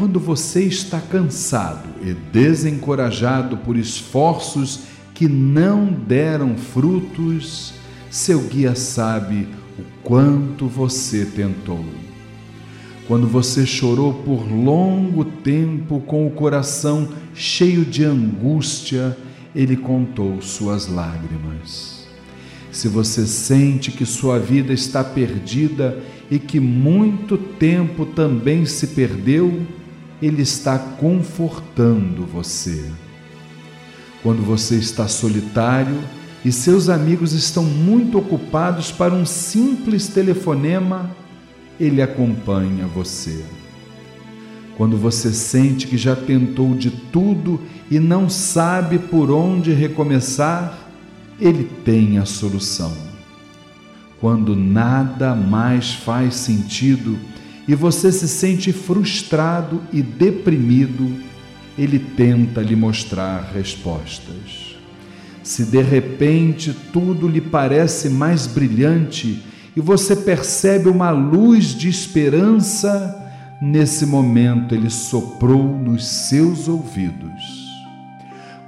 quando você está cansado e desencorajado por esforços que não deram frutos, seu guia sabe o quanto você tentou. Quando você chorou por longo tempo com o coração cheio de angústia, ele contou suas lágrimas. Se você sente que sua vida está perdida e que muito tempo também se perdeu, ele está confortando você. Quando você está solitário e seus amigos estão muito ocupados para um simples telefonema, ele acompanha você. Quando você sente que já tentou de tudo e não sabe por onde recomeçar, ele tem a solução. Quando nada mais faz sentido e você se sente frustrado e deprimido, ele tenta lhe mostrar respostas. Se de repente tudo lhe parece mais brilhante e você percebe uma luz de esperança, nesse momento ele soprou nos seus ouvidos.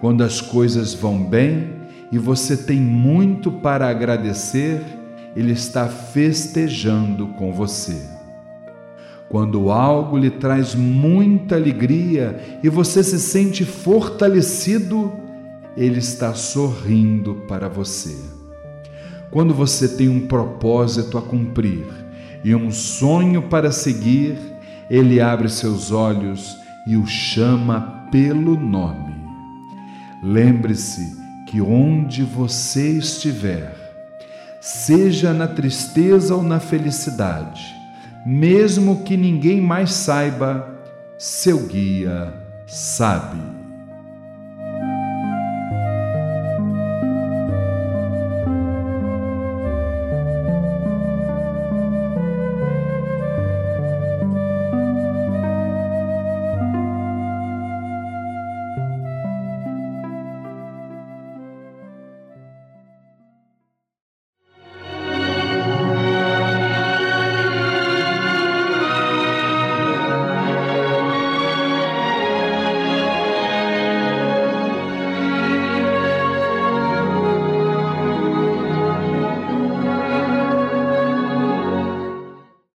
Quando as coisas vão bem e você tem muito para agradecer, ele está festejando com você. Quando algo lhe traz muita alegria e você se sente fortalecido, ele está sorrindo para você. Quando você tem um propósito a cumprir e um sonho para seguir, ele abre seus olhos e o chama pelo nome. Lembre-se que onde você estiver, seja na tristeza ou na felicidade, mesmo que ninguém mais saiba, seu guia sabe.